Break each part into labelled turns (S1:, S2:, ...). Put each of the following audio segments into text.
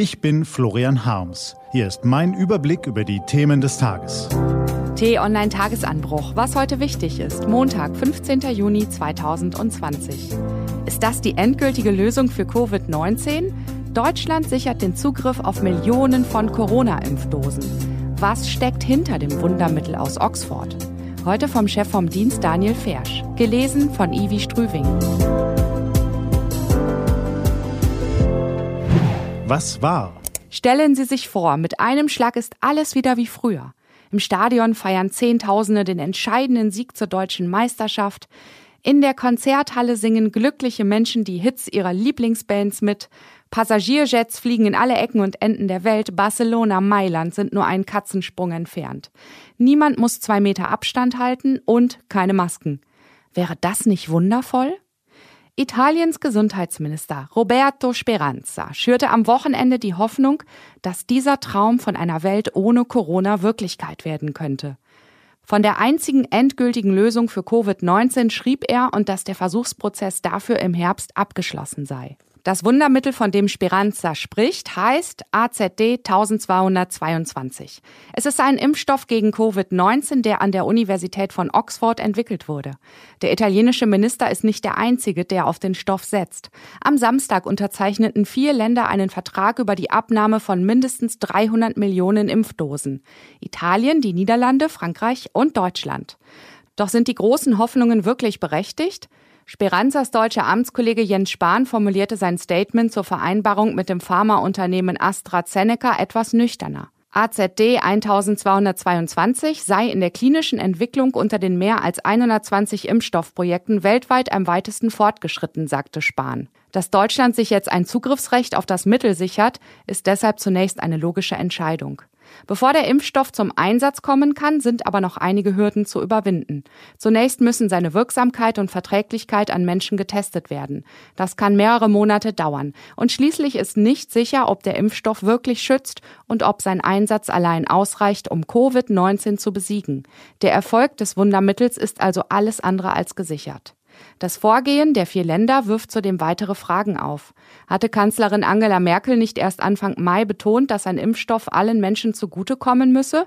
S1: Ich bin Florian Harms. Hier ist mein Überblick über die Themen des Tages.
S2: T-Online-Tagesanbruch. Was heute wichtig ist. Montag, 15. Juni 2020. Ist das die endgültige Lösung für Covid-19? Deutschland sichert den Zugriff auf Millionen von Corona-Impfdosen. Was steckt hinter dem Wundermittel aus Oxford? Heute vom Chef vom Dienst Daniel Fersch. Gelesen von Ivi Strüving.
S1: Was war?
S2: Stellen Sie sich vor, mit einem Schlag ist alles wieder wie früher. Im Stadion feiern Zehntausende den entscheidenden Sieg zur deutschen Meisterschaft. In der Konzerthalle singen glückliche Menschen die Hits ihrer Lieblingsbands mit. Passagierjets fliegen in alle Ecken und Enden der Welt. Barcelona, Mailand sind nur einen Katzensprung entfernt. Niemand muss zwei Meter Abstand halten und keine Masken. Wäre das nicht wundervoll? Italiens Gesundheitsminister Roberto Speranza schürte am Wochenende die Hoffnung, dass dieser Traum von einer Welt ohne Corona Wirklichkeit werden könnte. Von der einzigen endgültigen Lösung für Covid-19 schrieb er und dass der Versuchsprozess dafür im Herbst abgeschlossen sei. Das Wundermittel, von dem Speranza spricht, heißt AZD 1222. Es ist ein Impfstoff gegen Covid-19, der an der Universität von Oxford entwickelt wurde. Der italienische Minister ist nicht der einzige, der auf den Stoff setzt. Am Samstag unterzeichneten vier Länder einen Vertrag über die Abnahme von mindestens 300 Millionen Impfdosen. Italien, die Niederlande, Frankreich und Deutschland. Doch sind die großen Hoffnungen wirklich berechtigt? Speranzas deutscher Amtskollege Jens Spahn formulierte sein Statement zur Vereinbarung mit dem Pharmaunternehmen AstraZeneca etwas nüchterner. AZD 1222 sei in der klinischen Entwicklung unter den mehr als 120 Impfstoffprojekten weltweit am weitesten fortgeschritten, sagte Spahn. Dass Deutschland sich jetzt ein Zugriffsrecht auf das Mittel sichert, ist deshalb zunächst eine logische Entscheidung. Bevor der Impfstoff zum Einsatz kommen kann, sind aber noch einige Hürden zu überwinden. Zunächst müssen seine Wirksamkeit und Verträglichkeit an Menschen getestet werden. Das kann mehrere Monate dauern. Und schließlich ist nicht sicher, ob der Impfstoff wirklich schützt und ob sein Einsatz allein ausreicht, um Covid-19 zu besiegen. Der Erfolg des Wundermittels ist also alles andere als gesichert. Das Vorgehen der vier Länder wirft zudem weitere Fragen auf. Hatte Kanzlerin Angela Merkel nicht erst Anfang Mai betont, dass ein Impfstoff allen Menschen zugutekommen müsse?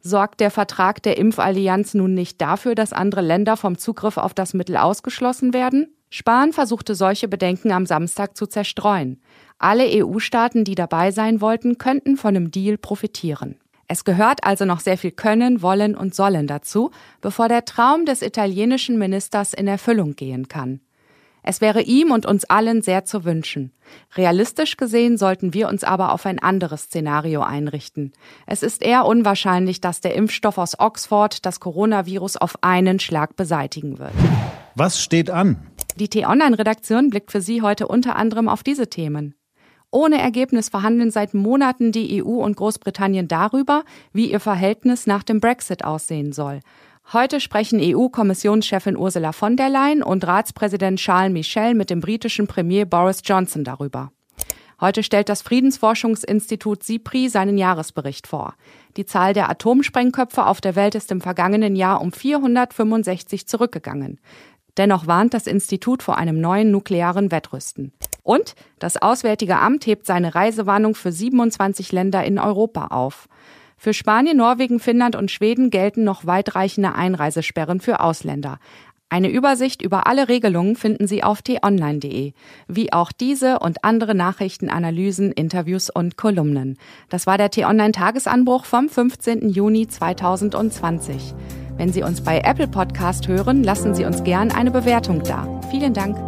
S2: Sorgt der Vertrag der Impfallianz nun nicht dafür, dass andere Länder vom Zugriff auf das Mittel ausgeschlossen werden? Spahn versuchte solche Bedenken am Samstag zu zerstreuen. Alle EU-Staaten, die dabei sein wollten, könnten von dem Deal profitieren. Es gehört also noch sehr viel Können, Wollen und Sollen dazu, bevor der Traum des italienischen Ministers in Erfüllung gehen kann. Es wäre ihm und uns allen sehr zu wünschen. Realistisch gesehen sollten wir uns aber auf ein anderes Szenario einrichten. Es ist eher unwahrscheinlich, dass der Impfstoff aus Oxford das Coronavirus auf einen Schlag beseitigen wird.
S1: Was steht an?
S2: Die T-Online-Redaktion blickt für Sie heute unter anderem auf diese Themen. Ohne Ergebnis verhandeln seit Monaten die EU und Großbritannien darüber, wie ihr Verhältnis nach dem Brexit aussehen soll. Heute sprechen EU-Kommissionschefin Ursula von der Leyen und Ratspräsident Charles Michel mit dem britischen Premier Boris Johnson darüber. Heute stellt das Friedensforschungsinstitut SIPRI seinen Jahresbericht vor. Die Zahl der Atomsprengköpfe auf der Welt ist im vergangenen Jahr um 465 zurückgegangen. Dennoch warnt das Institut vor einem neuen nuklearen Wettrüsten. Und das Auswärtige Amt hebt seine Reisewarnung für 27 Länder in Europa auf. Für Spanien, Norwegen, Finnland und Schweden gelten noch weitreichende Einreisesperren für Ausländer. Eine Übersicht über alle Regelungen finden Sie auf t-online.de, wie auch diese und andere Nachrichten, Analysen, Interviews und Kolumnen. Das war der T-Online Tagesanbruch vom 15. Juni 2020. Wenn Sie uns bei Apple Podcast hören, lassen Sie uns gern eine Bewertung da. Vielen Dank.